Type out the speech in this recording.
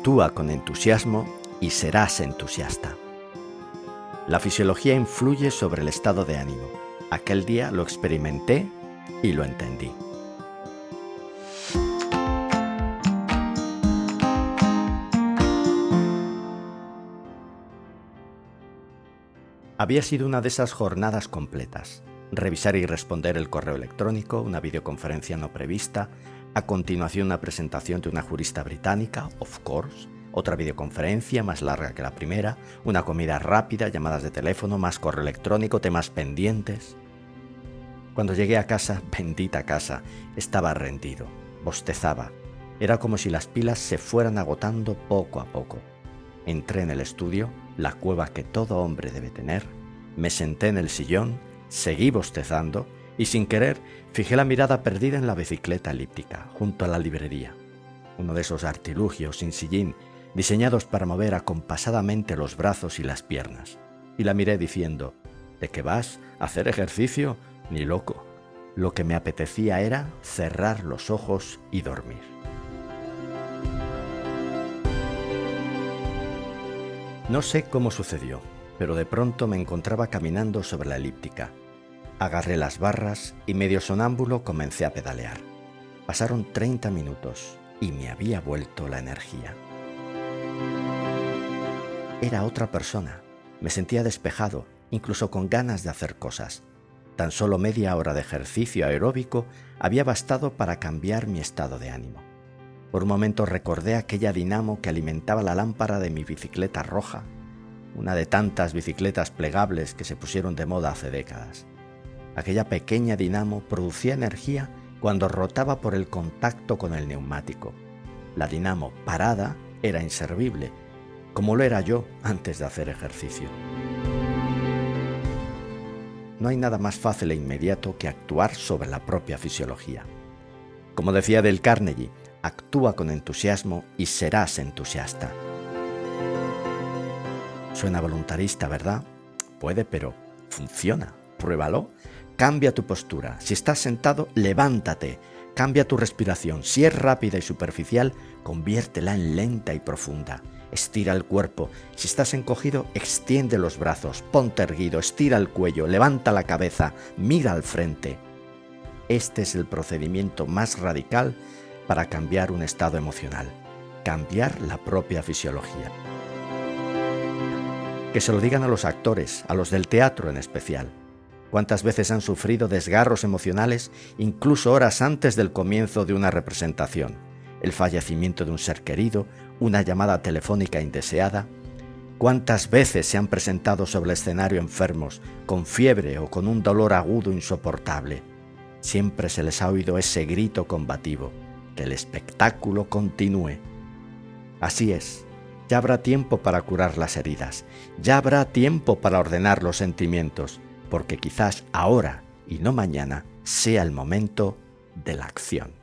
Actúa con entusiasmo y serás entusiasta. La fisiología influye sobre el estado de ánimo. Aquel día lo experimenté y lo entendí. Había sido una de esas jornadas completas. Revisar y responder el correo electrónico, una videoconferencia no prevista, a continuación una presentación de una jurista británica, of course, otra videoconferencia más larga que la primera, una comida rápida, llamadas de teléfono, más correo electrónico, temas pendientes. Cuando llegué a casa, bendita casa, estaba rendido, bostezaba. Era como si las pilas se fueran agotando poco a poco. Entré en el estudio, la cueva que todo hombre debe tener, me senté en el sillón, seguí bostezando y sin querer fijé la mirada perdida en la bicicleta elíptica, junto a la librería. Uno de esos artilugios sin sillín diseñados para mover acompasadamente los brazos y las piernas. Y la miré diciendo, ¿de qué vas? ¿A hacer ejercicio? Ni loco. Lo que me apetecía era cerrar los ojos y dormir. No sé cómo sucedió, pero de pronto me encontraba caminando sobre la elíptica. Agarré las barras y medio sonámbulo comencé a pedalear. Pasaron 30 minutos y me había vuelto la energía. Era otra persona. Me sentía despejado, incluso con ganas de hacer cosas. Tan solo media hora de ejercicio aeróbico había bastado para cambiar mi estado de ánimo. Por un momento recordé aquella dinamo que alimentaba la lámpara de mi bicicleta roja, una de tantas bicicletas plegables que se pusieron de moda hace décadas. Aquella pequeña dinamo producía energía cuando rotaba por el contacto con el neumático. La dinamo parada era inservible, como lo era yo antes de hacer ejercicio. No hay nada más fácil e inmediato que actuar sobre la propia fisiología. Como decía Del Carnegie, actúa con entusiasmo y serás entusiasta. Suena voluntarista, ¿verdad? Puede, pero funciona. Pruébalo. Cambia tu postura. Si estás sentado, levántate. Cambia tu respiración. Si es rápida y superficial, conviértela en lenta y profunda. Estira el cuerpo. Si estás encogido, extiende los brazos. Ponte erguido. Estira el cuello. Levanta la cabeza. Mira al frente. Este es el procedimiento más radical para cambiar un estado emocional, cambiar la propia fisiología. Que se lo digan a los actores, a los del teatro en especial. ¿Cuántas veces han sufrido desgarros emocionales incluso horas antes del comienzo de una representación? El fallecimiento de un ser querido, una llamada telefónica indeseada. ¿Cuántas veces se han presentado sobre el escenario enfermos, con fiebre o con un dolor agudo insoportable? Siempre se les ha oído ese grito combativo que el espectáculo continúe. Así es, ya habrá tiempo para curar las heridas, ya habrá tiempo para ordenar los sentimientos, porque quizás ahora y no mañana sea el momento de la acción.